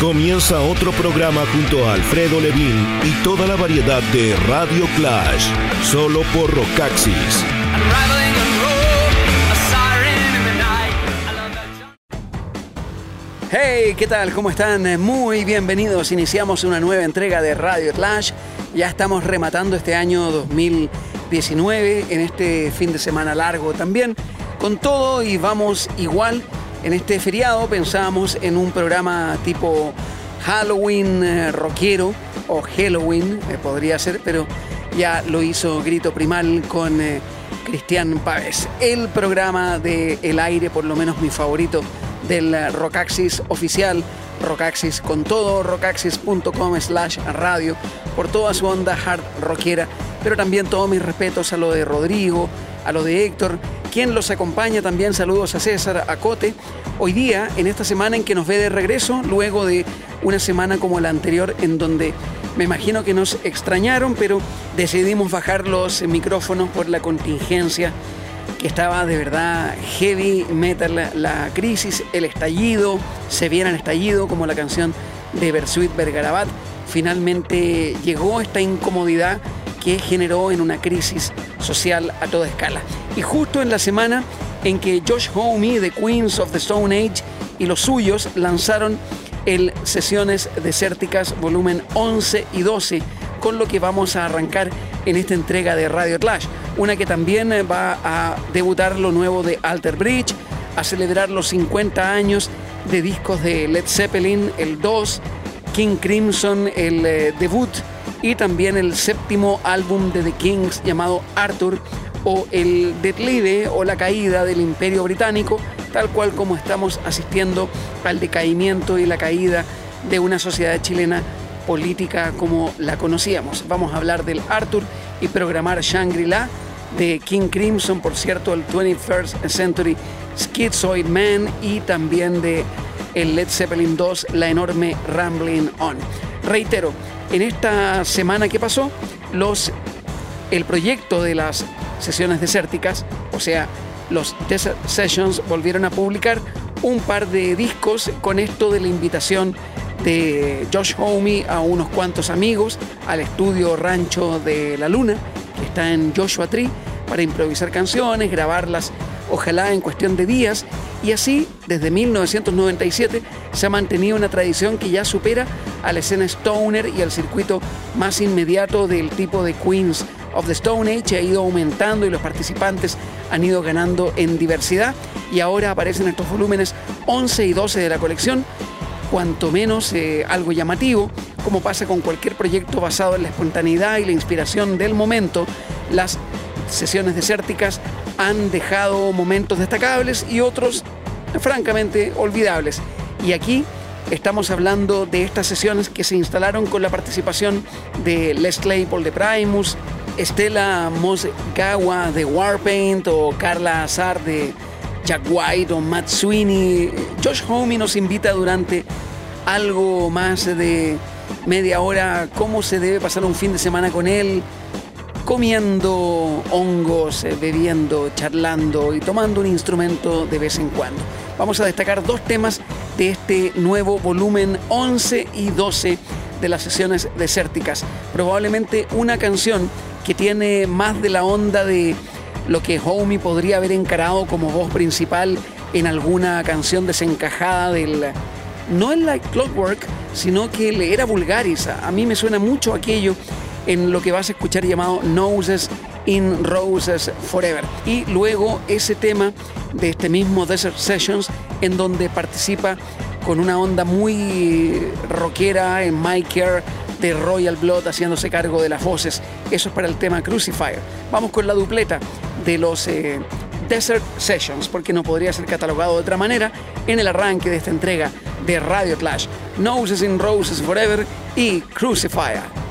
Comienza otro programa junto a Alfredo Levin y toda la variedad de Radio Clash, solo por Rocaxis. Hey, ¿qué tal? ¿Cómo están? Muy bienvenidos. Iniciamos una nueva entrega de Radio Clash. Ya estamos rematando este año 2019 en este fin de semana largo también. Con todo y vamos igual. En este feriado pensábamos en un programa tipo Halloween eh, rockero o Halloween, eh, podría ser, pero ya lo hizo Grito Primal con eh, Cristian Páez. El programa de El Aire, por lo menos mi favorito, del Rockaxis oficial, Rockaxis con todo, rockaxis.com slash radio, por toda su onda hard rockera, pero también todos mis respetos a lo de Rodrigo, a lo de Héctor, quien los acompaña también, saludos a César, a Cote, hoy día, en esta semana en que nos ve de regreso, luego de una semana como la anterior, en donde me imagino que nos extrañaron, pero decidimos bajar los micrófonos por la contingencia que estaba de verdad heavy metal la, crisis, el estallido, se viene el estallido, como la canción de Bersuit Bergarabat. Finalmente llegó esta incomodidad que generó en una crisis social a toda escala. Y justo en la semana en que Josh Homme de Queens of the Stone Age y los suyos lanzaron el Sesiones Desérticas volumen 11 y 12, con lo que vamos a arrancar en esta entrega de Radio Clash. Una que también va a debutar lo nuevo de Alter Bridge, a celebrar los 50 años de discos de Led Zeppelin, el 2, King Crimson, el eh, debut, y también el séptimo álbum de The Kings llamado Arthur, o el declive o la caída del Imperio Británico, tal cual como estamos asistiendo al decaimiento y la caída de una sociedad chilena política como la conocíamos. Vamos a hablar del Arthur y programar Shangri-La, de King Crimson, por cierto, el 21st Century Schizoid Man y también de el Led Zeppelin 2, la enorme Rambling On. Reitero, en esta semana que pasó, los, el proyecto de las sesiones desérticas, o sea, los Desert Sessions, volvieron a publicar un par de discos con esto de la invitación de Josh Homme a unos cuantos amigos al estudio Rancho de la Luna, que está en Joshua Tree, para improvisar canciones, grabarlas, ojalá en cuestión de días. Y así, desde 1997, se ha mantenido una tradición que ya supera a la escena Stoner y al circuito más inmediato del tipo de Queens of the Stone Age. Ha ido aumentando y los participantes han ido ganando en diversidad. Y ahora aparecen estos volúmenes 11 y 12 de la colección cuanto menos eh, algo llamativo, como pasa con cualquier proyecto basado en la espontaneidad y la inspiración del momento, las sesiones desérticas han dejado momentos destacables y otros francamente olvidables. Y aquí estamos hablando de estas sesiones que se instalaron con la participación de Les Claypool de Primus, Estela Mosgawa de Warpaint o Carla Azar de Jack White o Matt Sweeney. Josh Homme nos invita durante algo más de media hora cómo se debe pasar un fin de semana con él, comiendo hongos, eh, bebiendo, charlando y tomando un instrumento de vez en cuando. Vamos a destacar dos temas de este nuevo volumen 11 y 12 de las sesiones desérticas. Probablemente una canción que tiene más de la onda de lo que Homie podría haber encarado como voz principal en alguna canción desencajada del no en la Clockwork, sino que le era vulgaris. A mí me suena mucho aquello en lo que vas a escuchar llamado Noses in Roses Forever. Y luego ese tema de este mismo Desert Sessions, en donde participa con una onda muy rockera en My Care de Royal Blood haciéndose cargo de las voces. Eso es para el tema Crucifier. Vamos con la dupleta de los eh, Desert Sessions, porque no podría ser catalogado de otra manera en el arranque de esta entrega de Radio Clash. Noses in Roses Forever y Crucifier.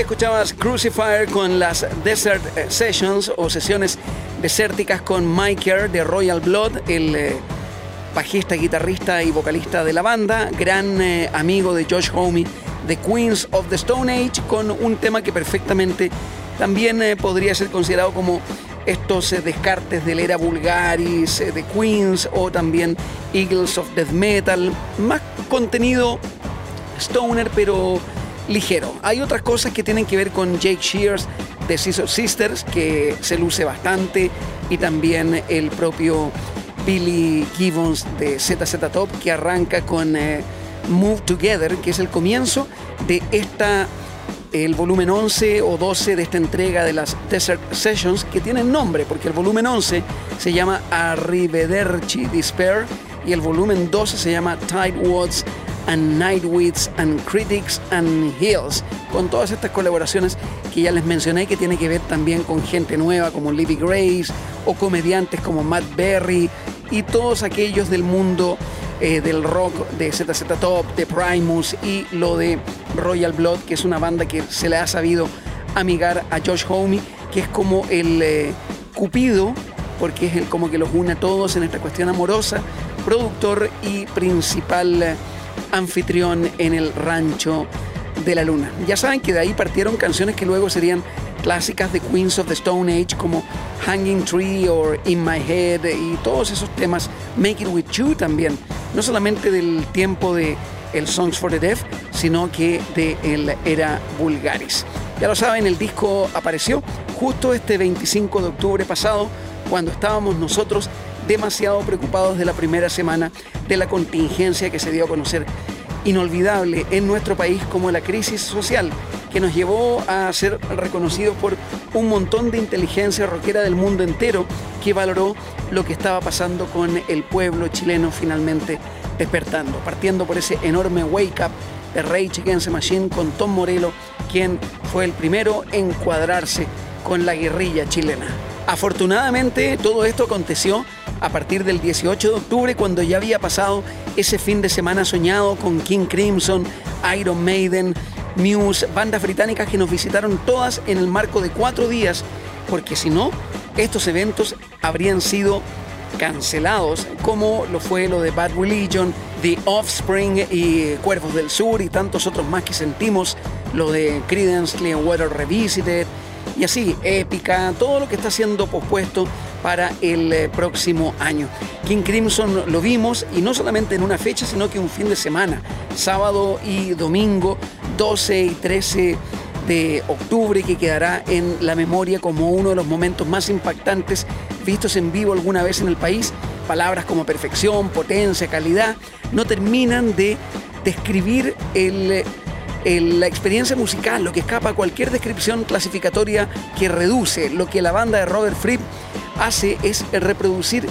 Escuchabas Crucifier con las Desert eh, Sessions o sesiones desérticas con Mike de Royal Blood, el eh, bajista, guitarrista y vocalista de la banda, gran eh, amigo de Josh Homme de Queens of the Stone Age, con un tema que perfectamente también podría ser considerado como estos descartes del era Vulgaris, de Queens o también Eagles of Death Metal, más contenido stoner pero ligero. Hay otras cosas que tienen que ver con Jake Shears de Scissor Sisters, que se luce bastante, y también el propio Billy Gibbons de ZZ Top, que arranca con eh, Move Together, que es el comienzo de esta el volumen 11 o 12 de esta entrega de las Desert Sessions, que tienen nombre, porque el volumen 11 se llama Arrivederci Despair y el volumen 12 se llama Tide Woods and Nightwits and Critics and Hills, con todas estas colaboraciones que ya les mencioné que tiene que ver también con gente nueva como Libby Grace o comediantes como Matt Berry y todos aquellos del mundo eh, del rock de ZZ Top, de Primus y lo de Royal Blood, que es una banda que se le ha sabido amigar a Josh Homme, que es como el eh, cupido, porque es el como que los une a todos en esta cuestión amorosa, productor y principal eh, anfitrión en el rancho de la luna. Ya saben que de ahí partieron canciones que luego serían clásicas de Queens of the Stone Age como Hanging Tree o In My Head y todos esos temas, Make It With You también, no solamente del tiempo de el Songs for the Deaf, sino que de el era Vulgaris. Ya lo saben, el disco apareció justo este 25 de octubre pasado, cuando estábamos nosotros demasiado preocupados de la primera semana de la contingencia que se dio a conocer inolvidable en nuestro país como la crisis social que nos llevó a ser reconocidos por un montón de inteligencia rockera del mundo entero que valoró lo que estaba pasando con el pueblo chileno finalmente despertando, partiendo por ese enorme wake up de Rage Against the Machine con Tom Morello, quien fue el primero en cuadrarse con la guerrilla chilena. Afortunadamente todo esto aconteció a partir del 18 de octubre cuando ya había pasado ese fin de semana soñado con King Crimson, Iron Maiden, Muse, bandas británicas que nos visitaron todas en el marco de cuatro días, porque si no, estos eventos habrían sido cancelados, como lo fue lo de Bad Religion, The Offspring y Cuervos del Sur y tantos otros más que sentimos, lo de Credence Clearwater Revisited, y así, épica, todo lo que está siendo pospuesto para el eh, próximo año. King Crimson lo vimos y no solamente en una fecha, sino que un fin de semana, sábado y domingo, 12 y 13 de octubre, que quedará en la memoria como uno de los momentos más impactantes vistos en vivo alguna vez en el país. Palabras como perfección, potencia, calidad, no terminan de describir el la experiencia musical, lo que escapa a cualquier descripción clasificatoria que reduce. Lo que la banda de Robert Fripp hace es reproducir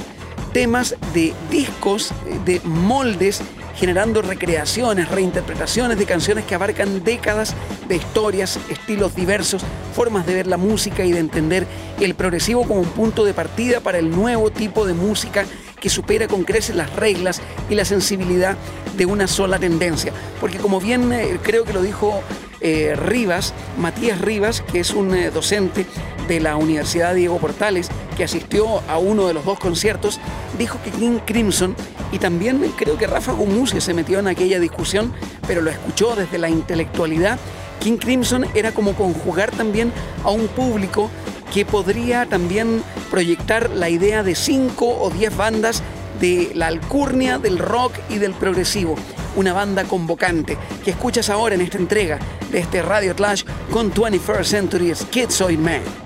temas de discos, de moldes, generando recreaciones, reinterpretaciones de canciones que abarcan décadas de historias, estilos diversos, formas de ver la música y de entender el progresivo como un punto de partida para el nuevo tipo de música que supera con creces las reglas y la sensibilidad de una sola tendencia. Porque como bien eh, creo que lo dijo eh, Rivas, Matías Rivas, que es un eh, docente de la Universidad Diego Portales, que asistió a uno de los dos conciertos, dijo que King Crimson, y también creo que Rafa Gumusia se metió en aquella discusión, pero lo escuchó desde la intelectualidad, King Crimson era como conjugar también a un público que podría también proyectar la idea de cinco o diez bandas de la alcurnia, del rock y del progresivo. Una banda convocante que escuchas ahora en esta entrega de este Radio Clash con 21st Century's Kids Man.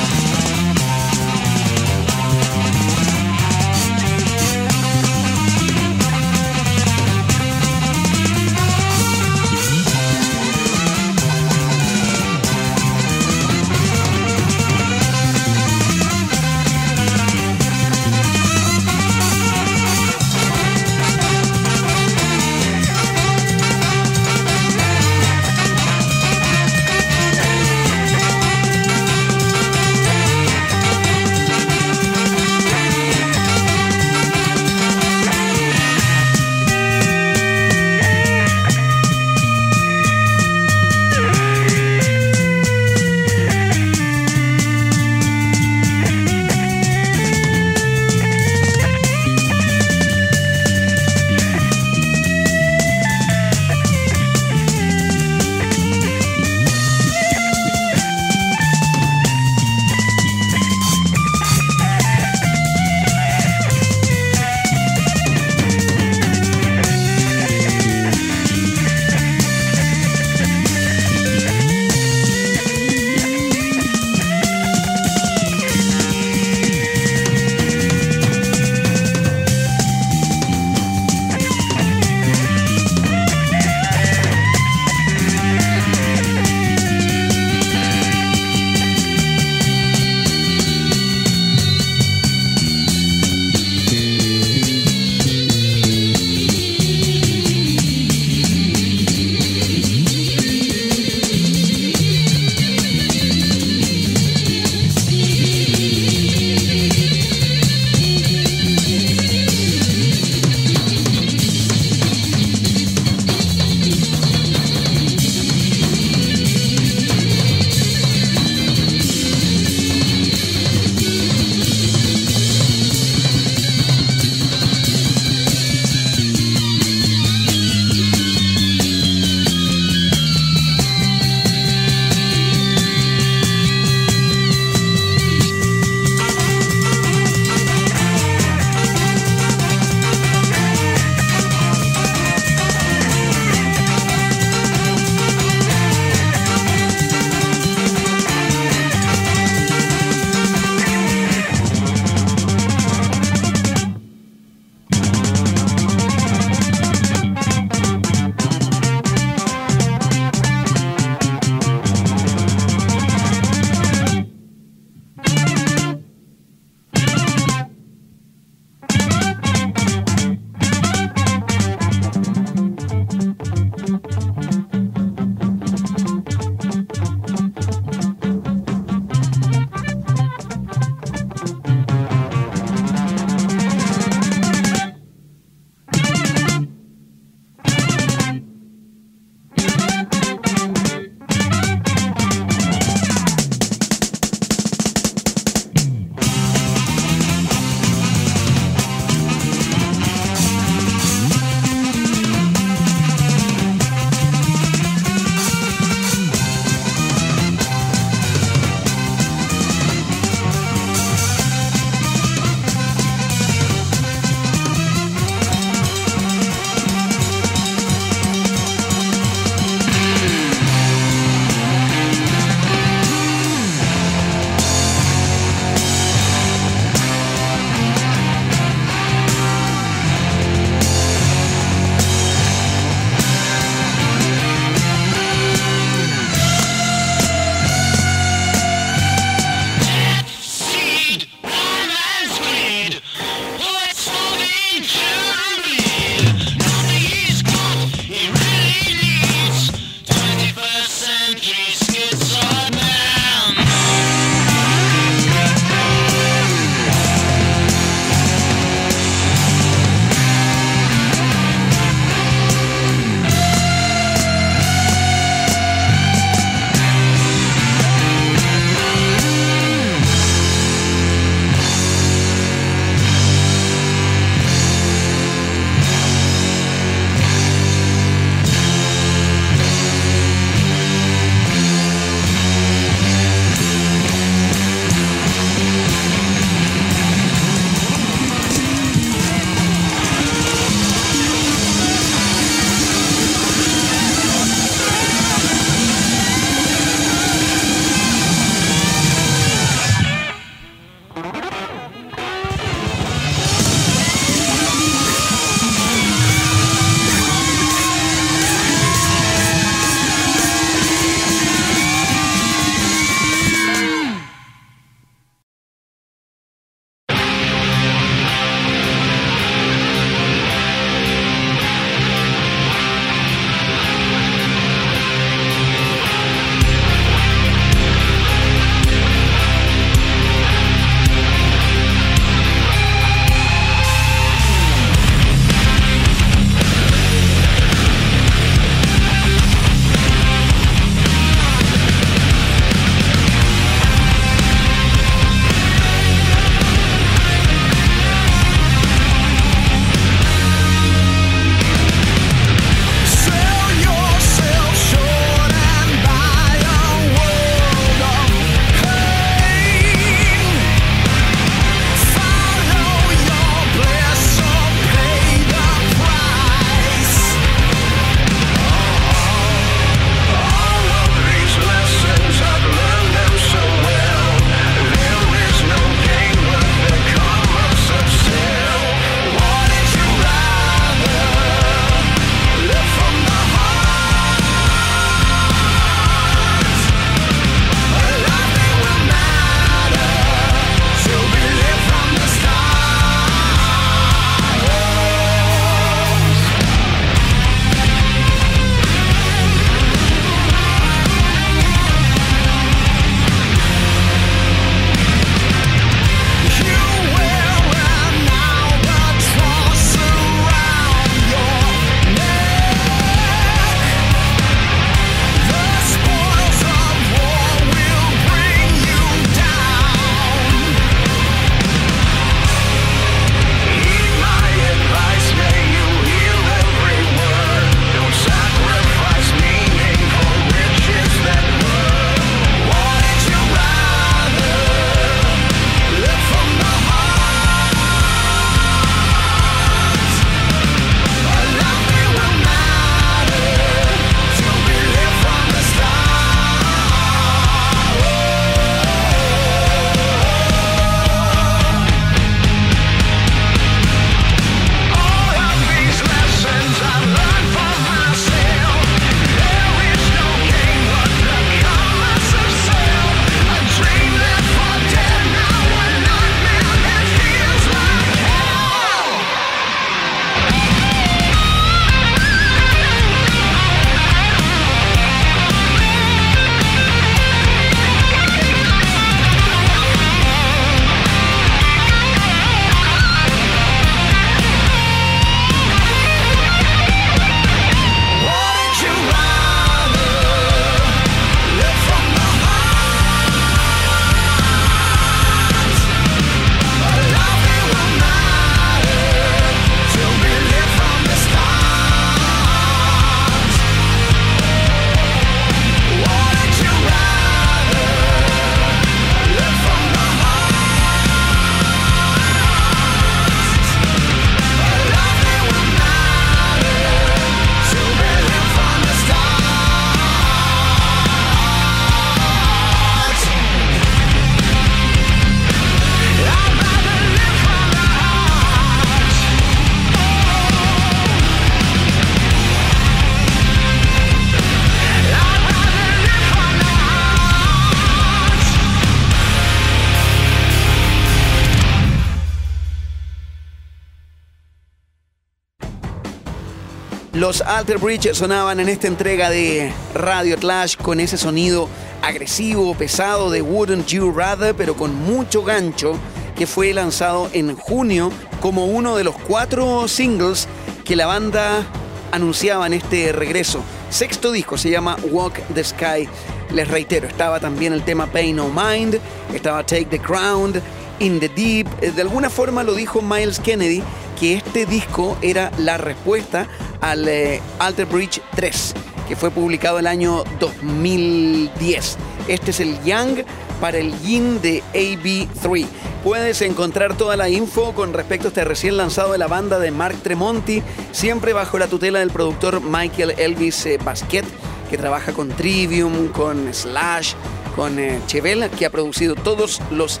Los Alter Bridge sonaban en esta entrega de Radio Clash con ese sonido agresivo, pesado de Wouldn't You Rather, pero con mucho gancho, que fue lanzado en junio como uno de los cuatro singles que la banda anunciaba en este regreso. Sexto disco se llama Walk the Sky. Les reitero, estaba también el tema Pay No Mind, estaba Take the Crown, In the Deep. De alguna forma lo dijo Miles Kennedy que este disco era la respuesta al eh, Alter Bridge 3, que fue publicado el año 2010. Este es el Young para el Yin de AB3. Puedes encontrar toda la info con respecto a este recién lanzado de la banda de Mark Tremonti, siempre bajo la tutela del productor Michael Elvis eh, Basquet, que trabaja con Trivium, con Slash, con eh, Chevelle, que ha producido todos los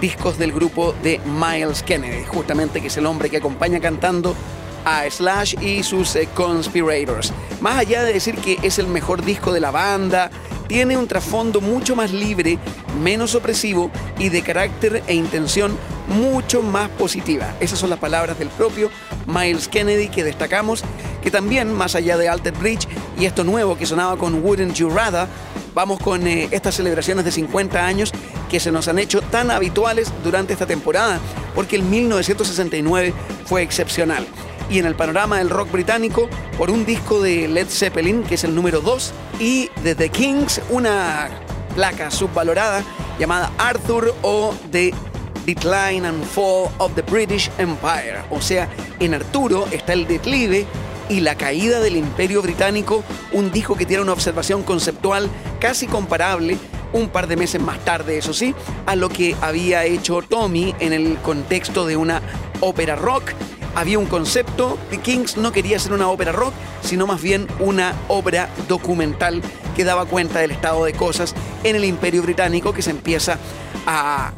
discos del grupo de Miles Kennedy, justamente que es el hombre que acompaña cantando a Slash y sus eh, Conspirators. Más allá de decir que es el mejor disco de la banda, tiene un trasfondo mucho más libre, menos opresivo y de carácter e intención mucho más positiva. Esas son las palabras del propio Miles Kennedy que destacamos, que también, más allá de Alter Bridge y esto nuevo que sonaba con Wouldn't You vamos con eh, estas celebraciones de 50 años que se nos han hecho tan habituales durante esta temporada, porque el 1969 fue excepcional y en el panorama del rock británico por un disco de Led Zeppelin, que es el número 2, y de The Kings, una placa subvalorada llamada Arthur o The Decline and Fall of the British Empire. O sea, en Arturo está el declive y la caída del imperio británico, un disco que tiene una observación conceptual casi comparable un par de meses más tarde, eso sí, a lo que había hecho Tommy en el contexto de una ópera rock había un concepto, The Kings no quería ser una ópera rock, sino más bien una obra documental que daba cuenta del estado de cosas en el imperio británico que se empieza a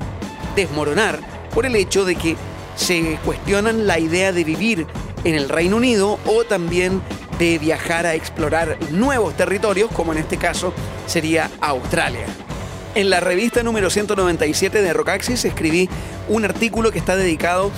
desmoronar por el hecho de que se cuestionan la idea de vivir en el Reino Unido o también de viajar a explorar nuevos territorios, como en este caso sería Australia. En la revista número 197 de Rockaxis escribí un artículo que está dedicado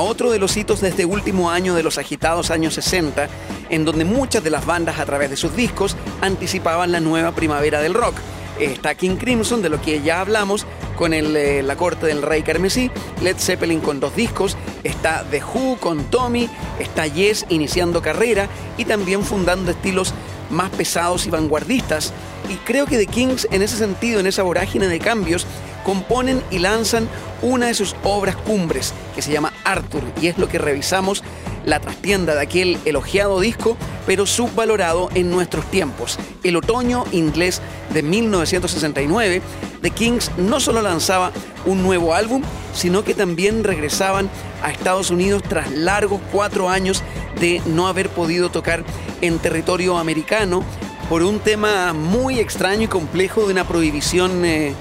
otro de los hitos de este último año de los agitados años 60, en donde muchas de las bandas a través de sus discos anticipaban la nueva primavera del rock. Está King Crimson, de lo que ya hablamos, con eh, la corte del rey carmesí, Led Zeppelin con dos discos, está The Who con Tommy, está Yes iniciando carrera y también fundando estilos más pesados y vanguardistas. Y creo que The Kings en ese sentido, en esa vorágine de cambios, componen y lanzan una de sus obras cumbres, que se llama Arthur, y es lo que revisamos la trastienda de aquel elogiado disco, pero subvalorado en nuestros tiempos. El otoño inglés de 1969, The Kings no solo lanzaba un nuevo álbum, sino que también regresaban a Estados Unidos tras largos cuatro años de no haber podido tocar en territorio americano por un tema muy extraño y complejo de una prohibición eh,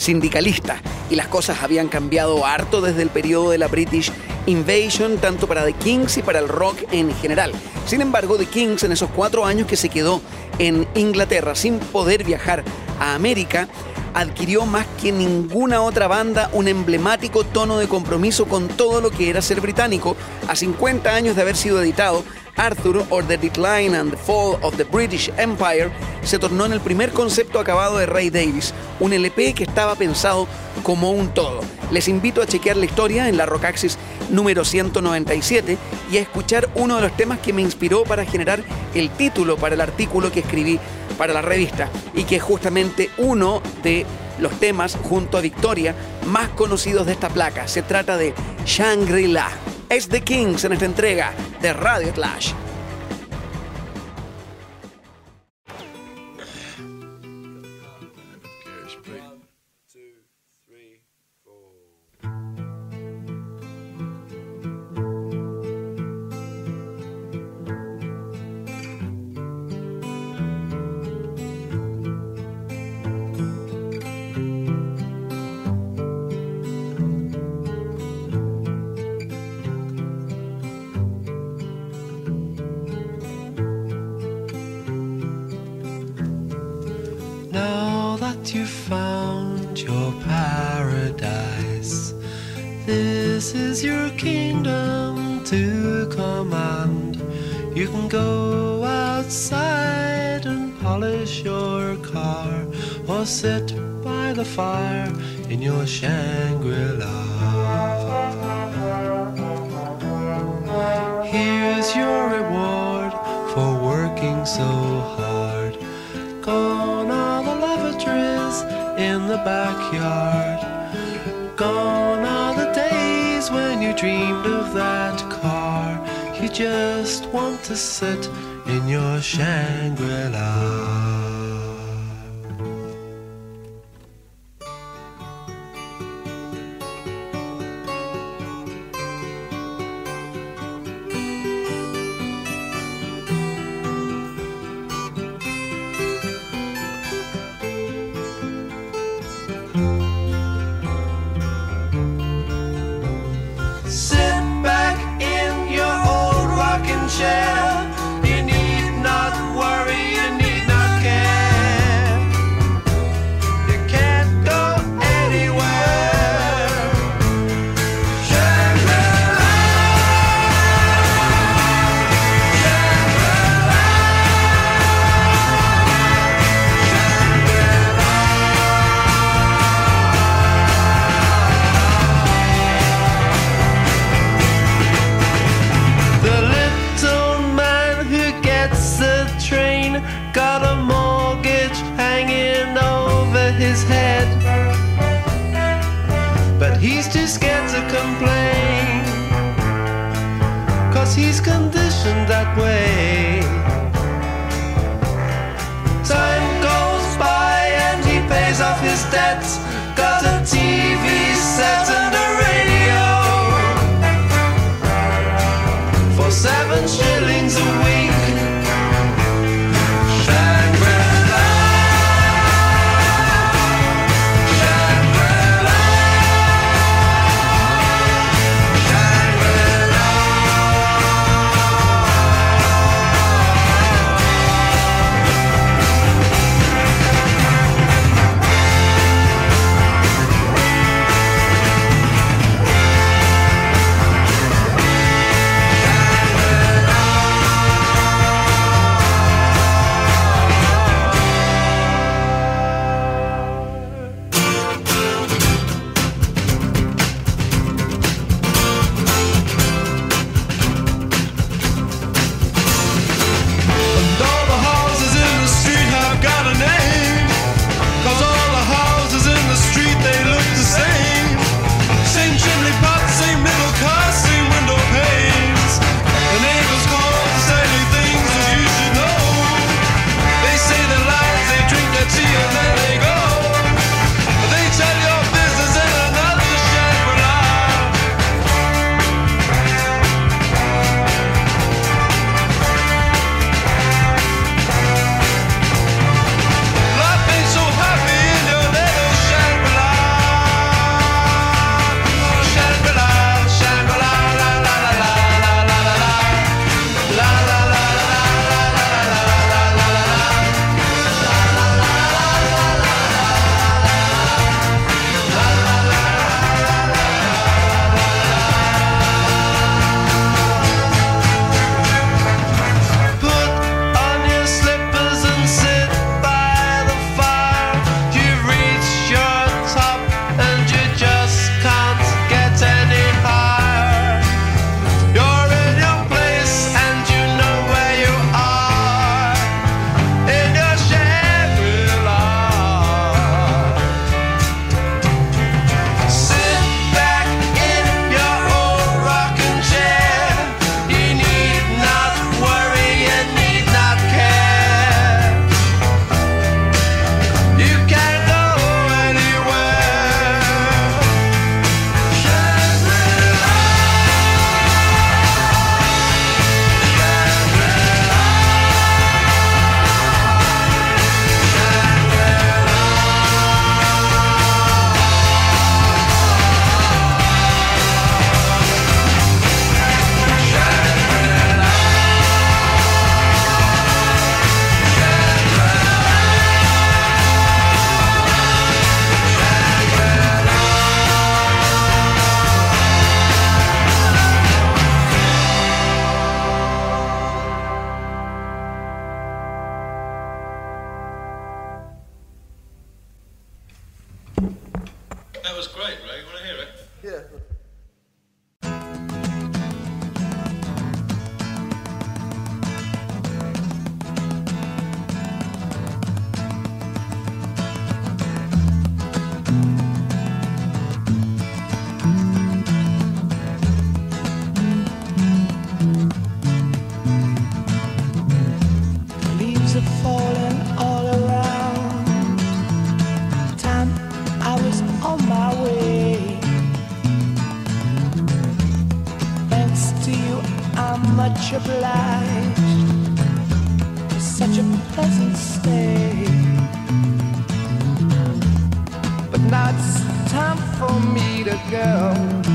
sindicalista y las cosas habían cambiado harto desde el periodo de la British Invasion, tanto para The Kings y para el rock en general. Sin embargo, The Kings en esos cuatro años que se quedó en Inglaterra sin poder viajar a América, adquirió más que ninguna otra banda un emblemático tono de compromiso con todo lo que era ser británico. A 50 años de haber sido editado, Arthur or the Decline and the Fall of the British Empire se tornó en el primer concepto acabado de Ray Davis, un LP que estaba pensado como un todo. Les invito a chequear la historia en la Rockaxis número 197 y a escuchar uno de los temas que me inspiró para generar el título para el artículo que escribí para la revista y que es justamente uno de los temas junto a Victoria más conocidos de esta placa. Se trata de Shangri-La es The Kings en esta entrega de Radio Clash. you found your paradise. This is your kingdom to command. You can go outside and polish your car, or sit by the fire in your Shangri La. backyard. Gone are the days when you dreamed of that car. You just want to sit in your Shangri-La. much obliged. Such a pleasant stay. But now it's time for me to go.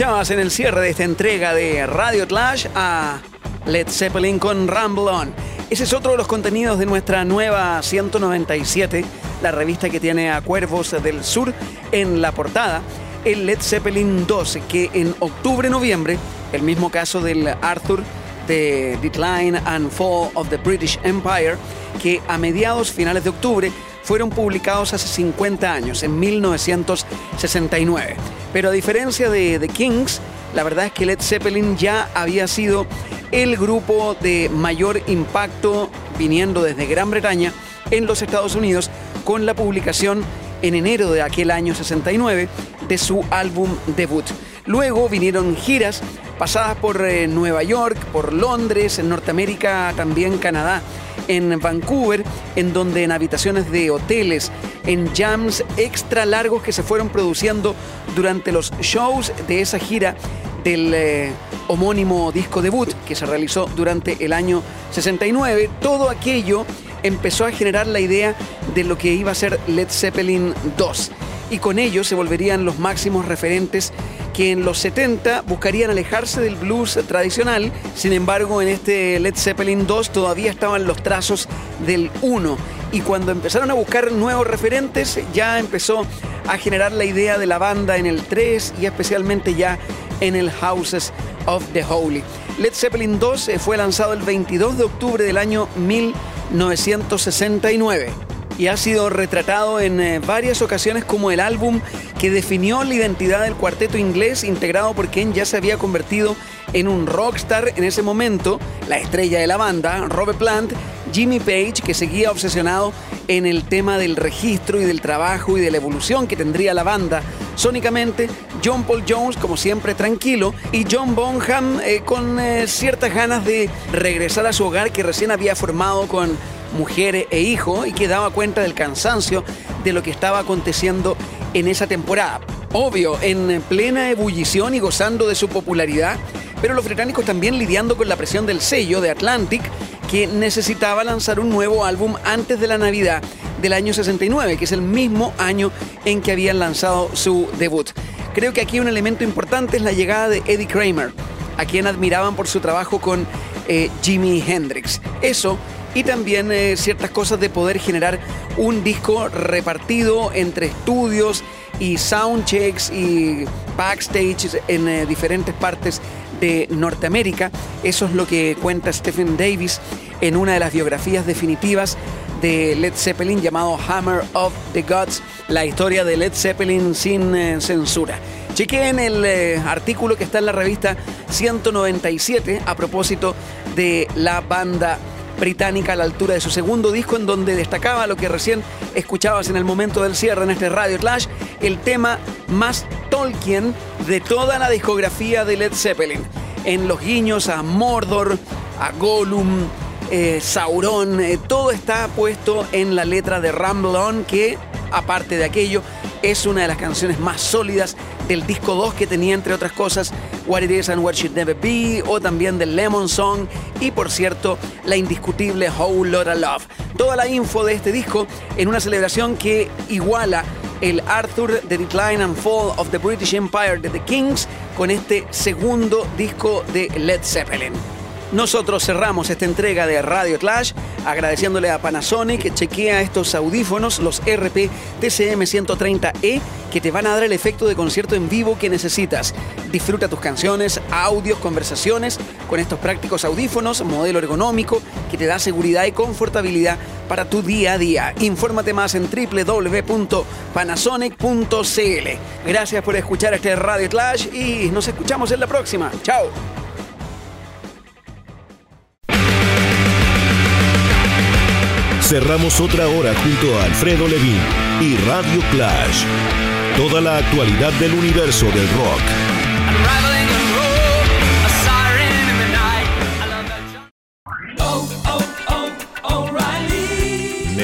Escuchabas en el cierre de esta entrega de Radio Clash a Led Zeppelin con Rumble On. Ese es otro de los contenidos de nuestra nueva 197, la revista que tiene a Cuervos del Sur en la portada, el Led Zeppelin 2, que en octubre-noviembre, el mismo caso del Arthur de Decline and Fall of the British Empire, que a mediados, finales de octubre, fueron publicados hace 50 años, en 1969. Pero a diferencia de The Kings, la verdad es que Led Zeppelin ya había sido el grupo de mayor impacto viniendo desde Gran Bretaña en los Estados Unidos con la publicación en enero de aquel año 69 de su álbum debut. Luego vinieron giras pasadas por eh, Nueva York, por Londres, en Norteamérica, también Canadá en Vancouver, en donde en habitaciones de hoteles, en jams extra largos que se fueron produciendo durante los shows de esa gira del eh, homónimo disco debut que se realizó durante el año 69. Todo aquello empezó a generar la idea de lo que iba a ser Led Zeppelin 2 y con ello se volverían los máximos referentes que en los 70 buscarían alejarse del blues tradicional, sin embargo en este Led Zeppelin 2 todavía estaban los trazos del 1 y cuando empezaron a buscar nuevos referentes ya empezó a generar la idea de la banda en el 3 y especialmente ya en el Houses of the Holy. Led Zeppelin 2 eh, fue lanzado el 22 de octubre del año 1969 y ha sido retratado en eh, varias ocasiones como el álbum que definió la identidad del cuarteto inglés integrado por quien ya se había convertido en un rockstar en ese momento, la estrella de la banda, Robert Plant, Jimmy Page, que seguía obsesionado en el tema del registro y del trabajo y de la evolución que tendría la banda. Sónicamente, John Paul Jones, como siempre, tranquilo, y John Bonham eh, con eh, ciertas ganas de regresar a su hogar que recién había formado con mujer e hijo y que daba cuenta del cansancio de lo que estaba aconteciendo en esa temporada. Obvio, en plena ebullición y gozando de su popularidad, pero los británicos también lidiando con la presión del sello de Atlantic, que necesitaba lanzar un nuevo álbum antes de la Navidad del año 69, que es el mismo año en que habían lanzado su debut. Creo que aquí un elemento importante es la llegada de Eddie Kramer, a quien admiraban por su trabajo con eh, Jimi Hendrix. Eso y también eh, ciertas cosas de poder generar un disco repartido entre estudios y soundchecks y backstage en eh, diferentes partes de Norteamérica. Eso es lo que cuenta Stephen Davis en una de las biografías definitivas de Led Zeppelin llamado Hammer of the Gods, la historia de Led Zeppelin sin eh, censura. Chequeen el artículo que está en la revista 197 a propósito de la banda británica a la altura de su segundo disco en donde destacaba lo que recién escuchabas en el momento del cierre en este Radio Clash, el tema más Tolkien de toda la discografía de Led Zeppelin. En los guiños a Mordor, a Gollum, eh, Sauron, eh, todo está puesto en la letra de Rumble On que, aparte de aquello, es una de las canciones más sólidas del disco 2 que tenía, entre otras cosas, What It Is and What Should Never Be, o también del Lemon Song, y por cierto, la indiscutible Whole Lotta Love. Toda la info de este disco en una celebración que iguala el Arthur The Decline and Fall of the British Empire de The Kings con este segundo disco de Led Zeppelin. Nosotros cerramos esta entrega de Radio Clash agradeciéndole a Panasonic que chequea estos audífonos, los RP TCM 130E, que te van a dar el efecto de concierto en vivo que necesitas. Disfruta tus canciones, audios, conversaciones con estos prácticos audífonos, modelo ergonómico que te da seguridad y confortabilidad para tu día a día. Infórmate más en www.panasonic.cl. Gracias por escuchar este Radio Clash y nos escuchamos en la próxima. Chao. Cerramos otra hora junto a Alfredo Levin y Radio Clash. Toda la actualidad del universo del rock.